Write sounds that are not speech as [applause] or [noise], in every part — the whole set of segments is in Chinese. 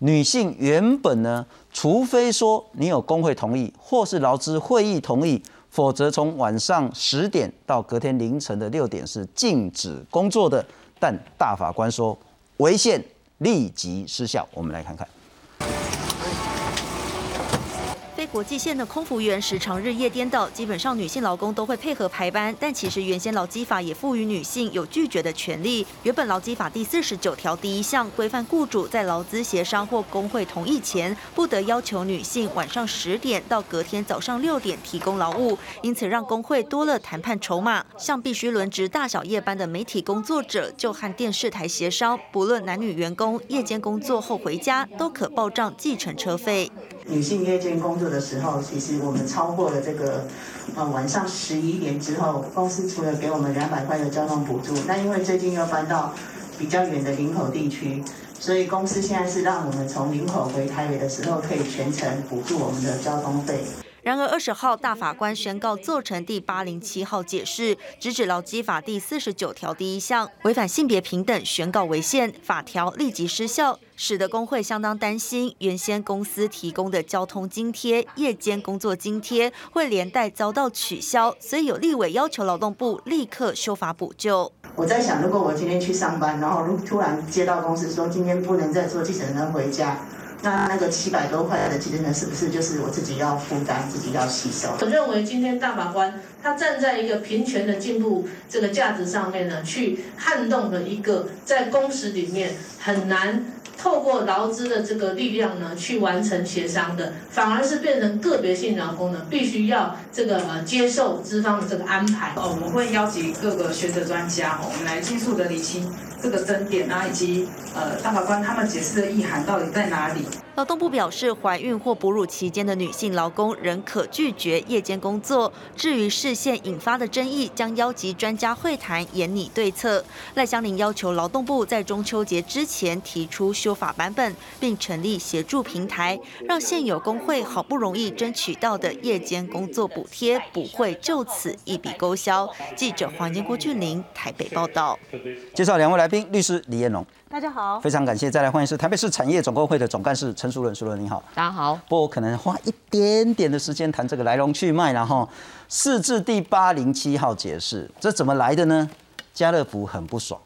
女性原本呢，除非说你有工会同意，或是劳资会议同意，否则从晚上十点到隔天凌晨的六点是禁止工作的。但大法官说违宪立即失效。我们来看看。国际线的空服员时常日夜颠倒，基本上女性劳工都会配合排班，但其实原先劳基法也赋予女性有拒绝的权利。原本劳基法第四十九条第一项规范，雇主在劳资协商或工会同意前，不得要求女性晚上十点到隔天早上六点提供劳务，因此让工会多了谈判筹码。像必须轮值大小夜班的媒体工作者，就和电视台协商，不论男女员工，夜间工作后回家都可报账计程车费。女性夜间工作的时候，其实我们超过了这个，呃，晚上十一点之后，公司除了给我们两百块的交通补助，那因为最近又搬到比较远的林口地区，所以公司现在是让我们从林口回台北的时候，可以全程补助我们的交通费。然而，二十号大法官宣告做成第八零七号解释，直指劳基法第四十九条第一项违反性别平等，宣告违宪，法条立即失效，使得工会相当担心，原先公司提供的交通津贴、夜间工作津贴会连带遭到取消，所以有立委要求劳动部立刻修法补救。我在想，如果我今天去上班，然后突然接到公司说今天不能再坐计程车回家。那那个七百多块的基金呢是不是就是我自己要负担、自己要吸收？我认为今天大法官他站在一个平权的进步这个价值上面呢，去撼动了一个在工时里面很难透过劳资的这个力量呢去完成协商的，反而是变成个别性劳工呢必须要这个呃接受资方的这个安排。哦，我们会邀请各个学者专家，我们来迅速的理清。这个争点啊，以及呃大法官他们解释的意涵到底在哪里？劳动部表示，怀孕或哺乳期间的女性劳工仍可拒绝夜间工作。至于视线引发的争议，将邀集专家会谈，研拟对策。赖香林要求劳动部在中秋节之前提出修法版本，并成立协助平台，让现有工会好不容易争取到的夜间工作补贴不会就此一笔勾销。记者黄金郭俊玲台北报道。介绍两位来宾，律师李彦龙。大家好，非常感谢，再来欢迎是台北市产业总工会的总干事陈淑伦，淑伦你好，大家好。不过我可能花一点点的时间谈这个来龙去脉，然后四至第八零七号解释，这怎么来的呢？家乐福很不爽，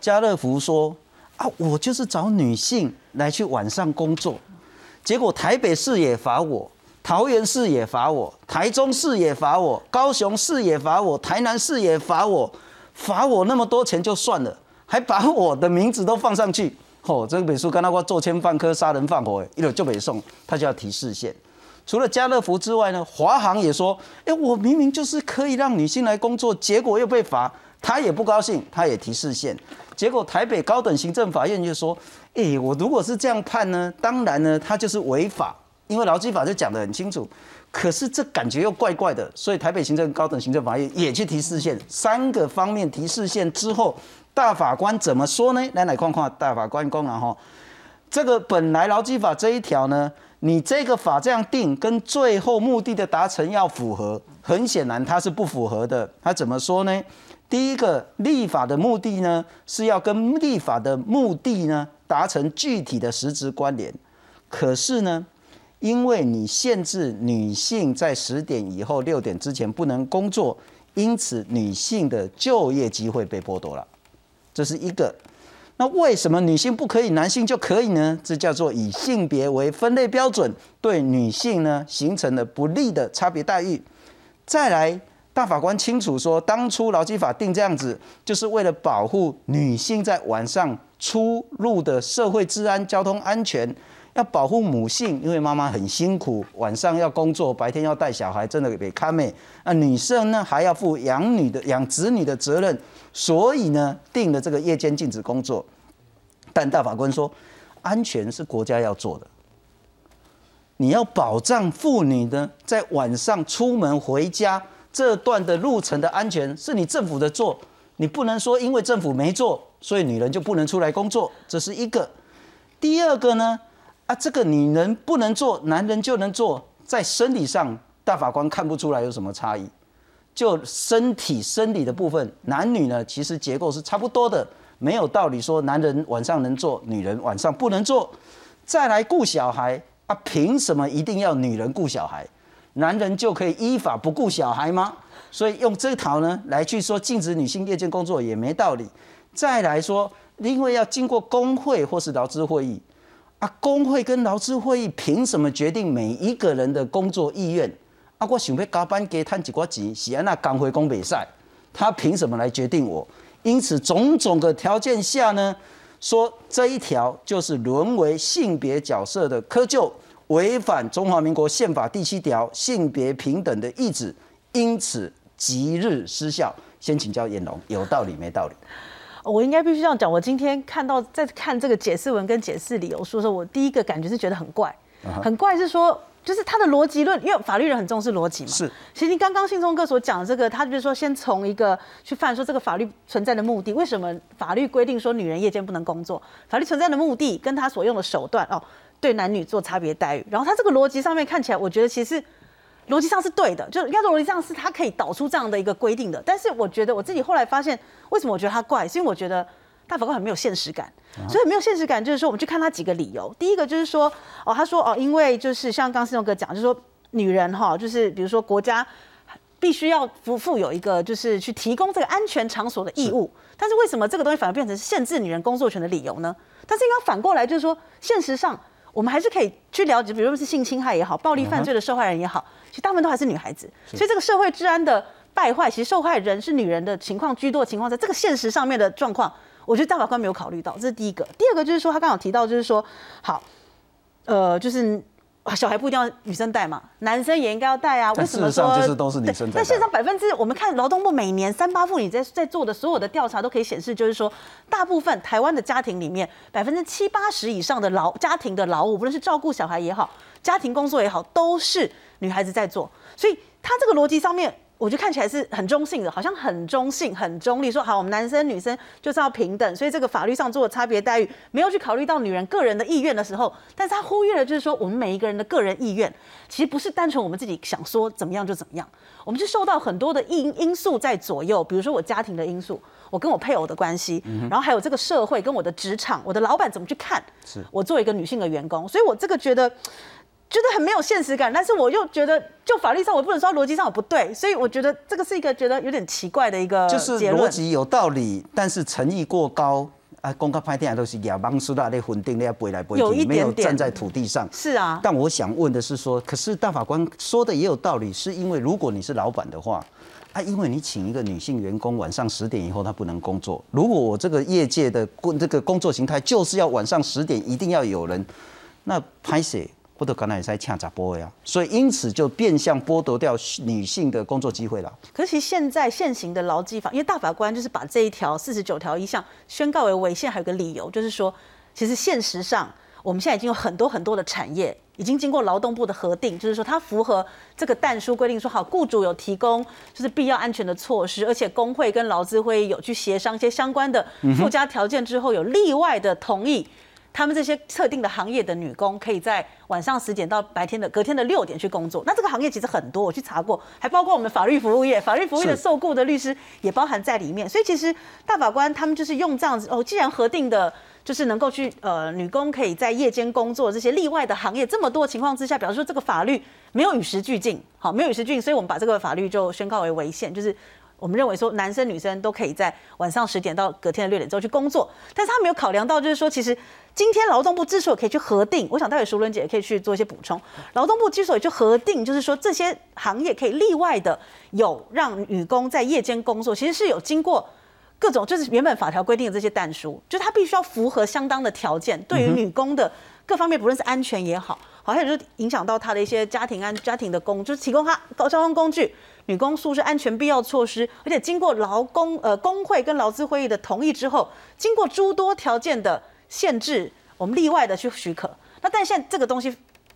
家乐福说啊，我就是找女性来去晚上工作，结果台北市也罚我，桃园市也罚我，台中市也罚我，高雄市也罚我，台南市也罚我，罚我那么多钱就算了。还把我的名字都放上去，吼！这个美术跟那个做奸犯科、杀人放火，一路就没送，他就要提视线。除了家乐福之外呢，华航也说，哎，我明明就是可以让女性来工作，结果又被罚，他也不高兴，他也提视线。结果台北高等行政法院就说，哎，我如果是这样判呢，当然呢，他就是违法，因为劳基法就讲得很清楚。可是这感觉又怪怪的，所以台北行政高等行政法院也去提示线，三个方面提示线之后。大法官怎么说呢？来来看看大法官公啊哈，这个本来劳基法这一条呢，你这个法这样定，跟最后目的的达成要符合，很显然它是不符合的。他怎么说呢？第一个，立法的目的呢，是要跟立法的目的呢达成具体的实质关联。可是呢，因为你限制女性在十点以后六点之前不能工作，因此女性的就业机会被剥夺了。这是一个，那为什么女性不可以，男性就可以呢？这叫做以性别为分类标准，对女性呢形成了不利的差别待遇。再来，大法官清楚说，当初劳基法定这样子，就是为了保护女性在晚上出入的社会治安、交通安全。要保护母性，因为妈妈很辛苦，晚上要工作，白天要带小孩，真的给看妹。那女生呢，还要负养女的、养子女的责任，所以呢，定了这个夜间禁止工作。但大法官说，安全是国家要做的，你要保障妇女呢，在晚上出门回家这段的路程的安全，是你政府的做，你不能说因为政府没做，所以女人就不能出来工作，这是一个。第二个呢？啊，这个女人不能做，男人就能做，在生理上，大法官看不出来有什么差异。就身体生理的部分，男女呢其实结构是差不多的，没有道理说男人晚上能做，女人晚上不能做。再来顾小孩啊，凭什么一定要女人顾小孩？男人就可以依法不顾小孩吗？所以用这套呢来去说禁止女性夜间工作也没道理。再来说，因为要经过工会或是劳资会议啊，工会跟劳资会议凭什么决定每一个人的工作意愿？啊，我想要加班给赚几块钱，是安那工会工比赛，他凭什么来决定我？因此种种的条件下呢，说这一条就是沦为性别角色的窠臼，违反中华民国宪法第七条性别平等的意志，因此即日失效。先请教严龙，有道理没道理？我应该必须这样讲。我今天看到在看这个解释文跟解释理由书的时候，我第一个感觉是觉得很怪，很怪是说，就是他的逻辑论，因为法律人很重视逻辑嘛。是。其实你刚刚信聪哥所讲的这个，他就是说，先从一个去犯说这个法律存在的目的，为什么法律规定说女人夜间不能工作？法律存在的目的跟他所用的手段哦，对男女做差别待遇。然后他这个逻辑上面看起来，我觉得其实。逻辑上是对的，就是应该说逻辑上是他可以导出这样的一个规定的。但是我觉得我自己后来发现，为什么我觉得他怪？是因为我觉得大法官很没有现实感。所以没有现实感，就是说我们去看他几个理由。第一个就是说，哦，他说哦，因为就是像刚思勇哥讲，就是说女人哈，就是比如说国家必须要不负有一个就是去提供这个安全场所的义务。但是为什么这个东西反而变成限制女人工作权的理由呢？但是应该反过来就是说，现实上我们还是可以去了解，比如说是性侵害也好，暴力犯罪的受害人也好。其实大部分都还是女孩子，所以这个社会治安的败坏，其实受害人是女人的情况居多的情况，在这个现实上面的状况，我觉得大法官没有考虑到，这是第一个。第二个就是说，他刚好提到，就是说，好，呃，就是小孩不一定要女生带嘛，男生也应该要带啊。为什么说就是都是女生？但现在百分之我们看劳动部每年三八妇女在在做的所有的调查都可以显示，就是说，大部分台湾的家庭里面，百分之七八十以上的劳家庭的劳务，不论是照顾小孩也好，家庭工作也好，都是。女孩子在做，所以他这个逻辑上面，我觉得看起来是很中性的，好像很中性、很中立。说好，我们男生女生就是要平等，所以这个法律上做的差别待遇，没有去考虑到女人个人的意愿的时候，但是他忽略了，就是说我们每一个人的个人意愿，其实不是单纯我们自己想说怎么样就怎么样，我们是受到很多的因因素在左右，比如说我家庭的因素，我跟我配偶的关系，然后还有这个社会跟我的职场，我的老板怎么去看我作为一个女性的员工，所以我这个觉得。觉得很没有现实感，但是我又觉得，就法律上我不能说逻辑上我不对，所以我觉得这个是一个觉得有点奇怪的一个就是逻辑有道理，但是诚意过高啊。公开拍电影都是亚邦苏大的混定，你要背来背去，没有站在土地上。是啊。但我想问的是说，可是大法官说的也有道理，是因为如果你是老板的话，啊，因为你请一个女性员工晚上十点以后她不能工作，如果我这个业界的工这个工作形态就是要晚上十点一定要有人，那拍谁？或者刚才也在呛杂波呀，所以因此就变相剥夺掉女性的工作机会了。可是其实现在现行的劳基法，因为大法官就是把这一条四十九条一项宣告为违宪，还有个理由就是说，其实现实上我们现在已经有很多很多的产业已经经过劳动部的核定，就是说它符合这个但书规定，说好雇主有提供就是必要安全的措施，而且工会跟劳资会有去协商一些相关的附加条件之后，有例外的同意。他们这些特定的行业的女工，可以在晚上十点到白天的隔天的六点去工作。那这个行业其实很多，我去查过，还包括我们法律服务业，法律服务业的受雇的律师也包含在里面。所以其实大法官他们就是用这样子哦，既然核定的就是能够去呃女工可以在夜间工作这些例外的行业这么多情况之下，表示说这个法律没有与时俱进，好，没有与时俱进，所以我们把这个法律就宣告为违宪，就是。我们认为说，男生女生都可以在晚上十点到隔天的六点之后去工作，但是他没有考量到，就是说，其实今天劳动部之所以可以去核定，我想待会淑伦姐也可以去做一些补充。劳动部之所以去核定，就是说这些行业可以例外的有让女工在夜间工作，其实是有经过各种，就是原本法条规定的这些但书，就是他必须要符合相当的条件，对于女工的各方面，不论是安全也好，好像就是影响到他的一些家庭安家庭的工，就是提供他交通工具。女工宿是安全必要措施，而且经过劳工呃工会跟劳资会议的同意之后，经过诸多条件的限制，我们例外的去许可。那但现在这个东西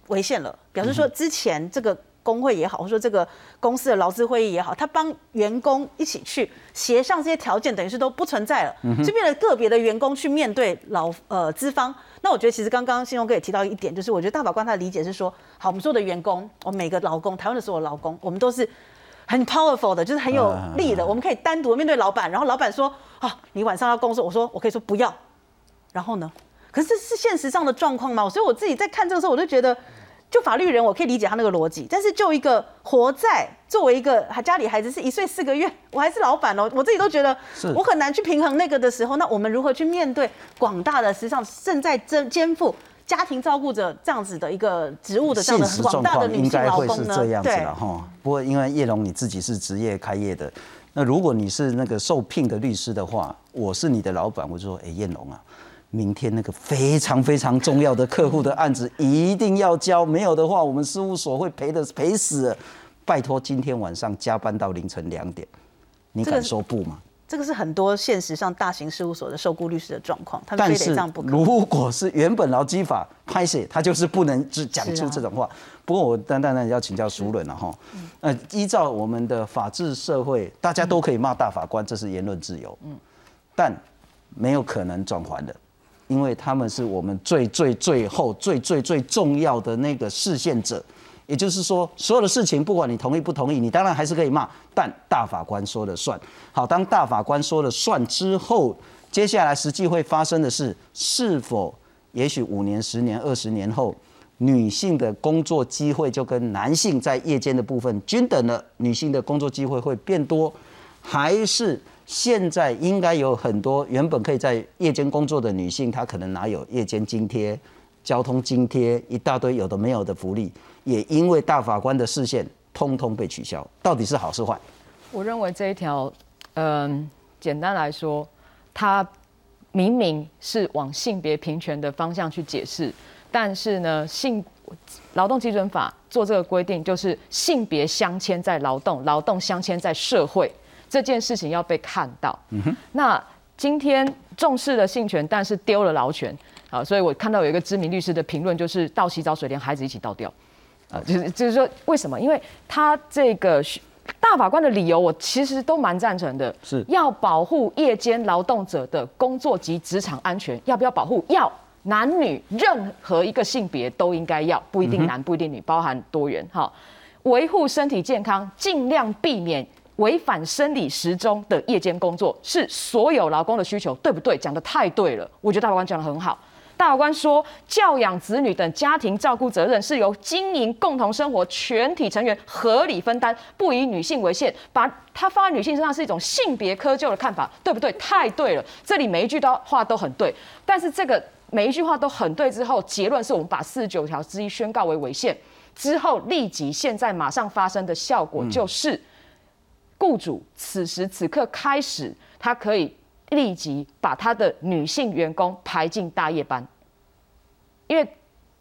违宪了，表示说之前这个工会也好，或者说这个公司的劳资会议也好，他帮员工一起去协商这些条件，等于是都不存在了，就变了个别的员工去面对劳呃资方。那我觉得其实刚刚信用哥也提到一点，就是我觉得大法官他的理解是说，好，我们所有的员工，我们每个劳工，台湾的所有劳工，我们都是。很 powerful 的，就是很有力的。我们可以单独面对老板，然后老板说：“啊，你晚上要工作。”我说：“我可以说不要。”然后呢？可是是现实上的状况吗？所以我自己在看这个时候，我就觉得。就法律人，我可以理解他那个逻辑，但是就一个活在作为一个家里孩子是一岁四个月，我还是老板哦，我自己都觉得我很难去平衡那个的时候，那我们如何去面对广大的实际上正在肩肩负家庭照顾者这样子的一个职务的这样的广大的女性劳工呢？对，哈。不过因为叶龙你自己是职业开业的，那如果你是那个受聘的律师的话，我是你的老板，我就说，哎，叶龙啊。明天那个非常非常重要的客户的案子一定要交，没有的话，我们事务所会赔的赔死。拜托，今天晚上加班到凌晨两点，你敢说不吗？这个是很多现实上大型事务所的受雇律师的状况，他们非得这样不可。如果是原本劳基法拍写，他就是不能只讲出这种话。不过我当然要请教熟人了哈。呃，依照我们的法治社会，大家都可以骂大法官，这是言论自由。嗯，但没有可能转还的。因为他们是我们最最最后最最最重要的那个视线者，也就是说，所有的事情不管你同意不同意，你当然还是可以骂，但大法官说了算。好，当大法官说了算之后，接下来实际会发生的是，是否也许五年、十年、二十年后，女性的工作机会就跟男性在夜间的部分均等了，女性的工作机会会变多，还是？现在应该有很多原本可以在夜间工作的女性，她可能哪有夜间津贴、交通津贴，一大堆有的没有的福利，也因为大法官的视线，通通被取消。到底是好是坏？我认为这一条，嗯，简单来说，它明明是往性别平权的方向去解释，但是呢，性劳动基准法做这个规定，就是性别镶嵌在劳动，劳动镶嵌在社会。这件事情要被看到。那今天重视了性权，但是丢了劳权啊，所以我看到有一个知名律师的评论，就是倒洗澡水连孩子一起倒掉啊，就是就是说为什么？因为他这个大法官的理由，我其实都蛮赞成的，是要保护夜间劳动者的工作及职场安全。要不要保护？要，男女任何一个性别都应该要，不一定男不一定女，包含多元哈，维护身体健康，尽量避免。违反生理时钟的夜间工作是所有劳工的需求，对不对？讲的太对了，我觉得大法官讲的很好。大法官说，教养子女等家庭照顾责任是由经营共同生活全体成员合理分担，不以女性为限。把它放在女性身上是一种性别窠臼的看法，对不对？太对了，这里每一句都话都很对。但是这个每一句话都很对之后，结论是我们把四十九条之一宣告为违宪之后，立即现在马上发生的效果就是。雇主此时此刻开始，他可以立即把他的女性员工排进大夜班，因为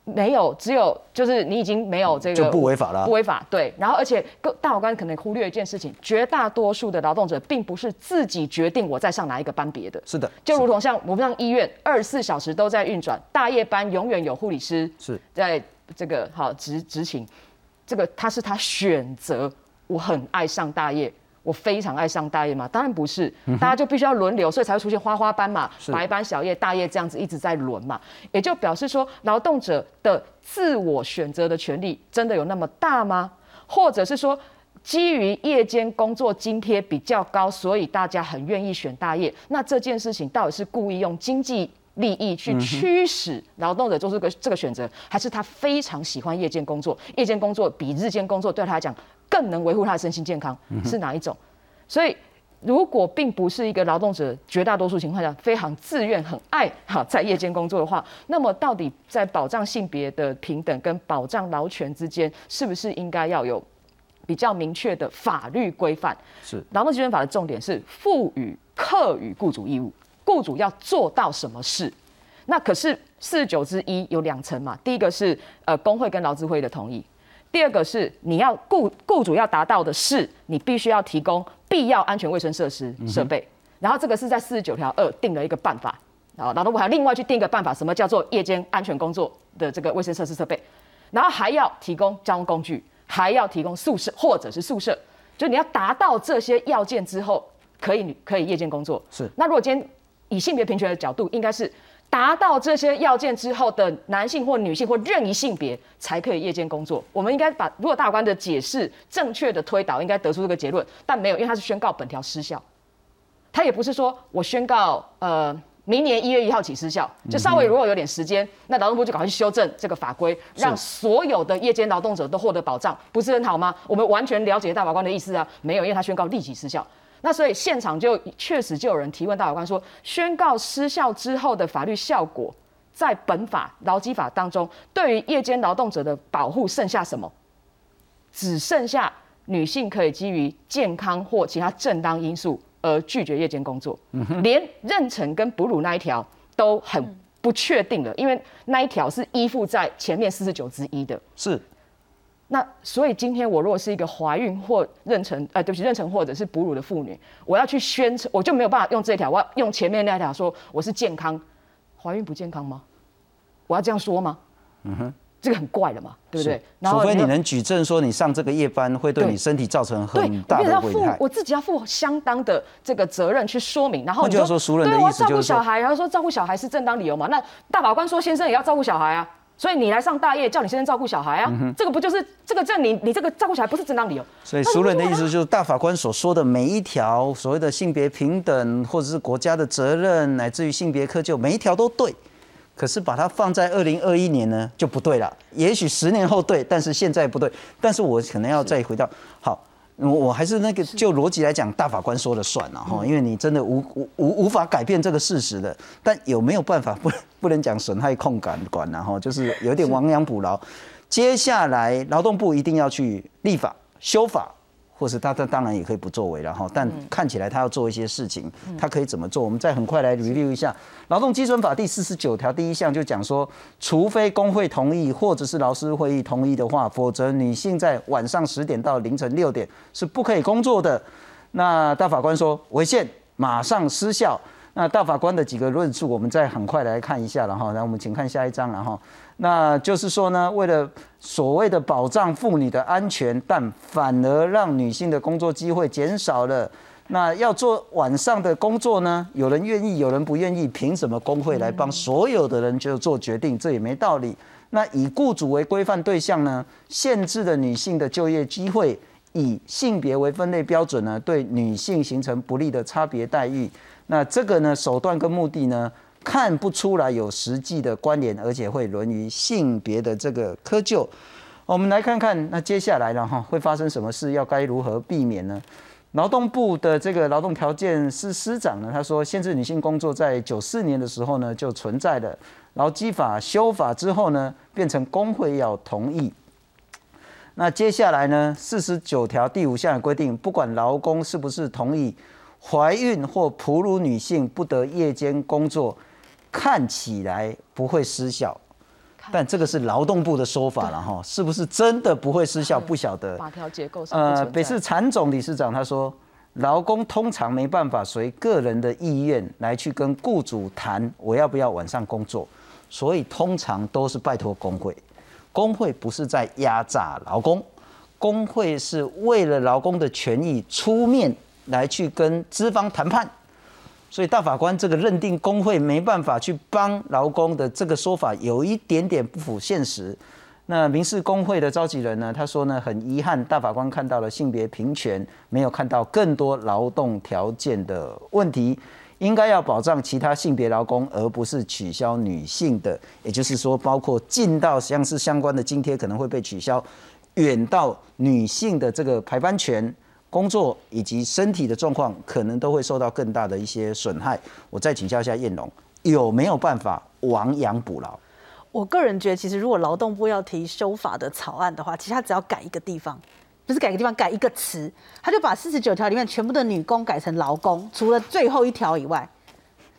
没有只有就是你已经没有这个就不违法了，不违法对。然后而且各大法官可能忽略一件事情，绝大多数的劳动者并不是自己决定我在上哪一个班别的，是的，就如同像我们让医院二十四小时都在运转，大夜班永远有护理师是。在这个好执执勤，这个他是他选择，我很爱上大夜。我非常爱上大夜嘛，当然不是，大家就必须要轮流，所以才会出现花花班嘛，白班、小夜、大夜这样子一直在轮嘛，也就表示说，劳动者的自我选择的权利真的有那么大吗？或者是说，基于夜间工作津贴比较高，所以大家很愿意选大夜？那这件事情到底是故意用经济利益去驱使劳动者做出个这个选择，还是他非常喜欢夜间工作？夜间工作比日间工作对他来讲？更能维护他的身心健康是哪一种？所以，如果并不是一个劳动者，绝大多数情况下非常自愿、很爱哈在夜间工作的话，那么到底在保障性别的平等跟保障劳权之间，是不是应该要有比较明确的法律规范？是劳动基准法的重点是赋予课与雇主义务，雇主要做到什么事？那可是四十九之一有两层嘛，第一个是呃工会跟劳资会的同意。第二个是你要雇雇主要达到的是，你必须要提供必要安全卫生设施设备。然后这个是在四十九条二定了一个办法，然后劳动部还另外去定一个办法，什么叫做夜间安全工作的这个卫生设施设备，然后还要提供交通工具，还要提供宿舍或者是宿舍，就你要达到这些要件之后，可以可以夜间工作。是。那如果今天以性别平权的角度，应该是。达到这些要件之后的男性或女性或任意性别才可以夜间工作。我们应该把如果大法官的解释正确的推导，应该得出这个结论，但没有，因为他是宣告本条失效。他也不是说我宣告呃明年一月一号起失效，就稍微如果有点时间，那劳动部就赶快去修正这个法规，让所有的夜间劳动者都获得保障，不是很好吗？我们完全了解大法官的意思啊，没有，因为他宣告立即失效。那所以现场就确实就有人提问大法官说，宣告失效之后的法律效果，在本法劳基法当中，对于夜间劳动者的保护剩下什么？只剩下女性可以基于健康或其他正当因素而拒绝夜间工作，连妊娠跟哺乳那一条都很不确定了，因为那一条是依附在前面四十九之一的。是，那所以今天我如果是一个怀孕或妊娠，呃，对不起，妊娠或者是哺乳的妇女，我要去宣称，我就没有办法用这条，我要用前面那条说我是健康，怀孕不健康吗？我要这样说吗？嗯哼。这个很怪了嘛，对不对？除非你能举证说你上这个夜班会对你身体造成很大的危害，我自己要负相当的这个责任去说明。然后就要说熟人的意思就是照顾小孩，然后说照顾小孩是正当理由嘛？那大法官说先生也要照顾小孩啊，所以你来上大夜叫你先生照顾小孩啊，这个不就是这个这你你这个照顾小孩不是正当理由？所以熟人的意思就是大法官所说的每一条所谓的性别平等，或者是国家的责任，乃至于性别科就，每一条都对。可是把它放在二零二一年呢就不对了，也许十年后对，但是现在不对。但是我可能要再回到好，我我还是那个就逻辑来讲，大法官说了算了哈，因为你真的无无无无法改变这个事实的。但有没有办法 [laughs] 不不能讲损害控感管然后就是有点亡羊补牢。接下来劳动部一定要去立法修法。或是他他当然也可以不作为然后，但看起来他要做一些事情，他可以怎么做？我们再很快来 review 一下《劳动基准法》第四十九条第一项就讲说，除非工会同意或者是劳师会议同意的话，否则女性在晚上十点到凌晨六点是不可以工作的。那大法官说违宪，马上失效。那大法官的几个论述，我们再很快来看一下了哈。来，我们请看下一章了哈。那就是说呢，为了所谓的保障妇女的安全，但反而让女性的工作机会减少了。那要做晚上的工作呢？有人愿意，有人不愿意，凭什么工会来帮所有的人就做决定？这也没道理。那以雇主为规范对象呢？限制了女性的就业机会，以性别为分类标准呢？对女性形成不利的差别待遇。那这个呢，手段跟目的呢，看不出来有实际的关联，而且会沦于性别的这个窠臼。我们来看看，那接下来了哈，会发生什么事？要该如何避免呢？劳动部的这个劳动条件司司长呢，他说，限制女性工作在九四年的时候呢就存在的，劳基法修法之后呢，变成工会要同意。那接下来呢，四十九条第五项的规定，不管劳工是不是同意。怀孕或哺乳女性不得夜间工作，看起来不会失效，但这个是劳动部的说法了 [laughs] 哈，是不是真的不会失效？不晓得。法条结构上。呃，北市产总理事长他说，劳工通常没办法随个人的意愿来去跟雇主谈我要不要晚上工作，所以通常都是拜托工会。工会不是在压榨劳工，工会是为了劳工的权益出面。来去跟资方谈判，所以大法官这个认定工会没办法去帮劳工的这个说法有一点点不符现实。那民事工会的召集人呢，他说呢，很遗憾大法官看到了性别平权，没有看到更多劳动条件的问题，应该要保障其他性别劳工，而不是取消女性的，也就是说，包括进到像是相关的津贴可能会被取消，远到女性的这个排班权。工作以及身体的状况可能都会受到更大的一些损害。我再请教一下燕龙，有没有办法亡羊补牢？我个人觉得，其实如果劳动部要提修法的草案的话，其实他只要改一个地方，不是改个地方，改一个词，他就把四十九条里面全部的女工改成劳工，除了最后一条以外，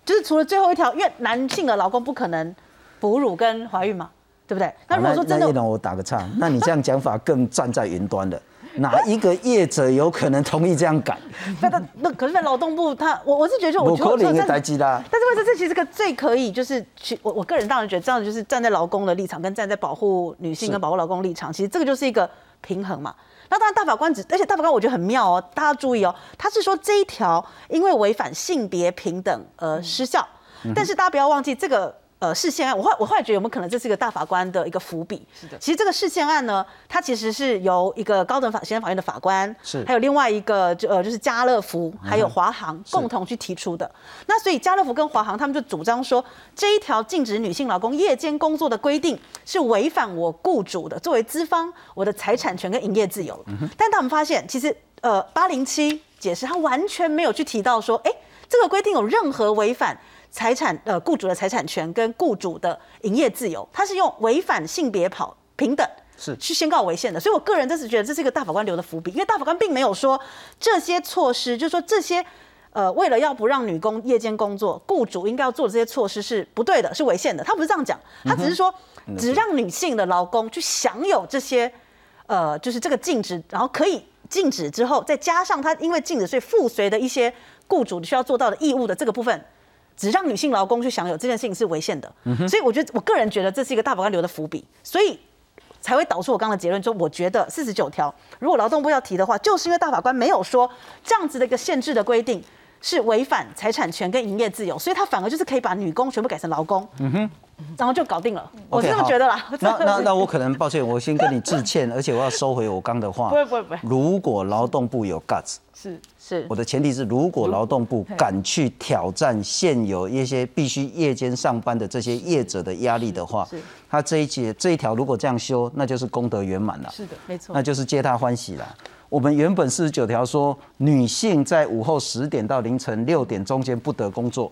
就是除了最后一条，因为男性的劳工不可能哺乳跟怀孕嘛，对不对？那如果说真的，燕龙，我打个岔，那你这样讲法更站在云端的。[laughs] 哪一个业者有可能同意这样改？那那可是，在劳动部，他我我是觉得，我可能一个。但是，为什么这其实个最可以就是去我我个人当然觉得这样就是站在劳工的立场，跟站在保护女性跟保护劳工立场，其实这个就是一个平衡嘛。那当然，大法官只而且大法官我觉得很妙哦，大家注意哦，他是说这一条因为违反性别平等而失效，但是大家不要忘记这个呃事件案，我后我后来觉得有没有可能这是一个大法官的一个伏笔？是的其实这个事件案呢，它其实是由一个高等法行政法院的法官，是还有另外一个就呃就是家乐福还有华航共同去提出的。那所以家乐福跟华航他们就主张说，这一条禁止女性劳工夜间工作的规定是违反我雇主的作为资方我的财产权跟营业自由。但他们发现，其实呃八零七解释他完全没有去提到说，哎，这个规定有任何违反。财产呃，雇主的财产权跟雇主的营业自由，他是用违反性别跑平等是去宣告违宪的，所以我个人真是觉得这是一个大法官留的伏笔，因为大法官并没有说这些措施，就是说这些呃，为了要不让女工夜间工作，雇主应该要做的这些措施是不对的，是违宪的。他不是这样讲，他只是说只让女性的劳工去享有这些呃，就是这个禁止，然后可以禁止之后，再加上他因为禁止，所以附随的一些雇主需要做到的义务的这个部分。只让女性劳工去享有这件事情是违宪的，所以我觉得我个人觉得这是一个大法官留的伏笔，所以才会导出我刚刚的结论，说我觉得四十九条如果劳动部要提的话，就是因为大法官没有说这样子的一个限制的规定是违反财产权跟营业自由，所以他反而就是可以把女工全部改成劳工，嗯哼，然后就搞定了，我是这么觉得啦。那 [laughs] 那那我可能抱歉，我先跟你致歉，而且我要收回我刚的话。不会不会不会，如果劳动部有 guts，是是我的前提是，如果劳动部敢去挑战现有一些必须夜间上班的这些业者的压力的话，他这一节这一条如果这样修，那就是功德圆满了。是的，没错，那就是皆大欢喜了。我们原本四十九条说，女性在午后十点到凌晨六点中间不得工作，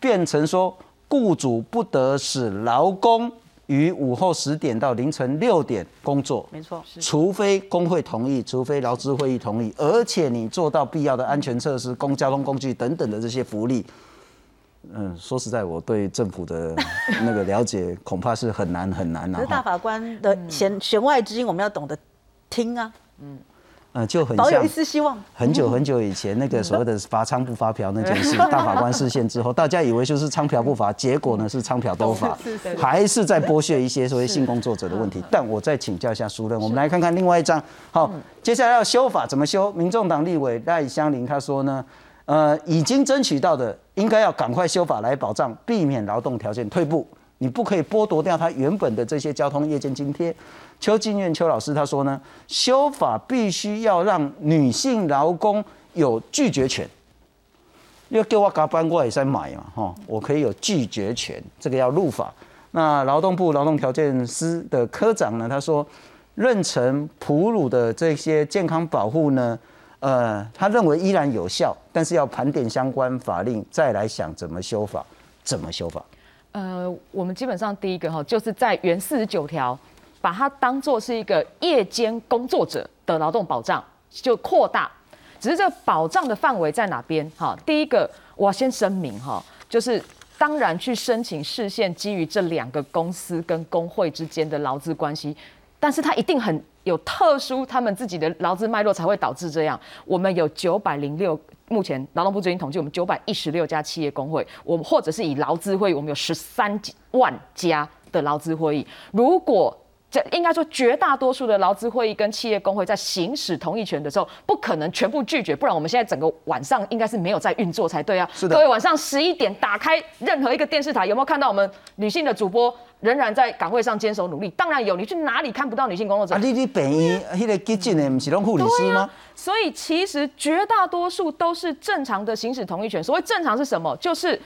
变成说雇主不得使劳工于午后十点到凌晨六点工作，没错，除非工会同意，除非劳资会议同意，而且你做到必要的安全测试、公交通工具等等的这些福利。嗯，说实在，我对政府的那个了解恐怕是很难很难了。可是大法官的弦弦外之音，我们要懂得听啊，嗯，就很像保有希望。很久很久以前那个所谓的罚娼不发嫖那件事，[laughs] 大法官视线之后，大家以为就是娼嫖不罚，结果呢是娼嫖都罚，还是在剥削一些所谓性工作者的问题。但我再请教一下苏任，我们来看看另外一张。好，接下来要修法怎么修？民众党立委赖香林他说呢，呃，已经争取到的，应该要赶快修法来保障，避免劳动条件退步。你不可以剥夺掉他原本的这些交通夜间津贴。邱进院邱老师他说呢，修法必须要让女性劳工有拒绝权。要给我加班，我也在买嘛，哈，我可以有拒绝权，这个要入法。那劳动部劳动条件司的科长呢，他说，妊娠哺乳的这些健康保护呢，呃，他认为依然有效，但是要盘点相关法令，再来想怎么修法，怎么修法。呃，我们基本上第一个哈，就是在原四十九条，把它当做是一个夜间工作者的劳动保障，就扩大。只是这个保障的范围在哪边？哈，第一个我要先声明哈，就是当然去申请视线基于这两个公司跟工会之间的劳资关系，但是它一定很有特殊他们自己的劳资脉络才会导致这样。我们有九百零六。目前劳动部最近统计，我们九百一十六家企业工会，我们或者是以劳资会，我们有十三万家的劳资会议。如果这应该说绝大多数的劳资会议跟企业工会在行使同意权的时候，不可能全部拒绝，不然我们现在整个晚上应该是没有在运作才对啊。是的。各位晚上十一点打开任何一个电视台，有没有看到我们女性的主播仍然在岗位上坚守努力？当然有，你去哪里看不到女性工作者？啊，你你病院那个急诊的不是拢护理师吗？所以其实绝大多数都是正常的行使同意权。所谓正常是什么？就是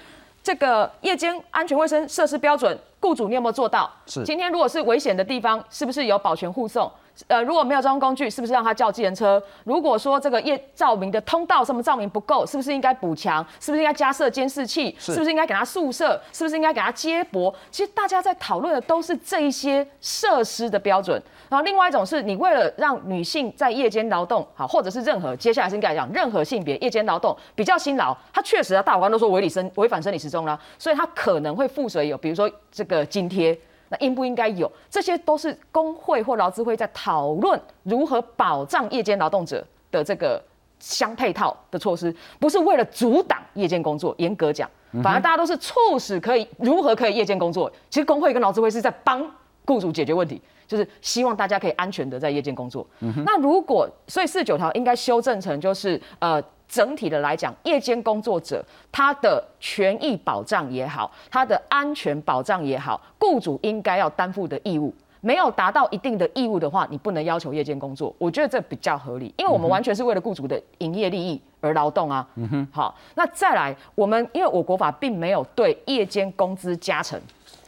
这个夜间安全卫生设施标准，雇主你有没有做到？是。今天如果是危险的地方，是不是有保全护送？呃，如果没有交通工具，是不是让他叫计程车？如果说这个夜照明的通道什么照明不够，是不是应该补强？是不是应该加设监视器？是不是应该给他宿舍？是不是应该给他接驳？其实大家在讨论的都是这一些设施的标准。然后另外一种是你为了让女性在夜间劳动好，或者是任何接下来是应该讲任何性别夜间劳动比较辛劳，他确实啊，大法官都说违理生违反生理时钟了，所以他可能会附随有比如说这个津贴。那应不应该有？这些都是工会或劳资会在讨论如何保障夜间劳动者的这个相配套的措施，不是为了阻挡夜间工作。严格讲，反而大家都是促使可以如何可以夜间工作。其实工会跟劳资会是在帮雇主解决问题，就是希望大家可以安全的在夜间工作。那如果所以四十九条应该修正成就是呃整体的来讲，夜间工作者他的权益保障也好，他的安全保障也好，雇主应该要担负的义务。没有达到一定的义务的话，你不能要求夜间工作。我觉得这比较合理，因为我们完全是为了雇主的营业利益而劳动啊。嗯哼。好，那再来，我们因为我国法并没有对夜间工资加成，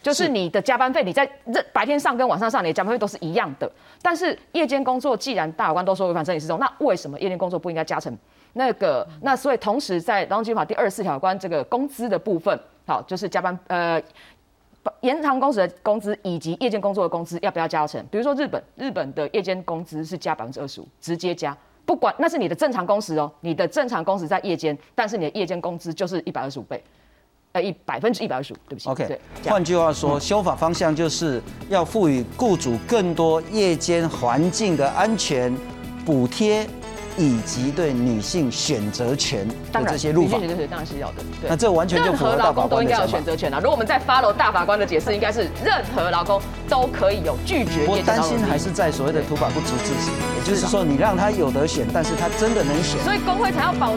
就是你的加班费，你在这白天上跟晚上上，你的加班费都是一样的。但是夜间工作，既然大法官都说违反生理时钟，那为什么夜间工作不应该加成？那个，那所以同时在劳动基法第二十四条关这个工资的部分，好，就是加班呃。延长工时的工资以及夜间工作的工资要不要加成？比如说日本，日本的夜间工资是加百分之二十五，直接加，不管那是你的正常工时哦，你的正常工时在夜间，但是你的夜间工资就是一百二十五倍，呃一百分之一百二十五，对不起。OK，换句话说，修法方向就是要赋予雇主更多夜间环境的安全补贴。以及对女性选择权的这些入法，选择权当然是要的。对那这完全就符合大法官都应该有选择权啊！如果我们在 follow 大法官的解释，应该是任何劳工都可以有拒绝。我担心还是在所谓的土法不足之行，也就是说，你让他有得选，但是他真的能选，所以工会才要保。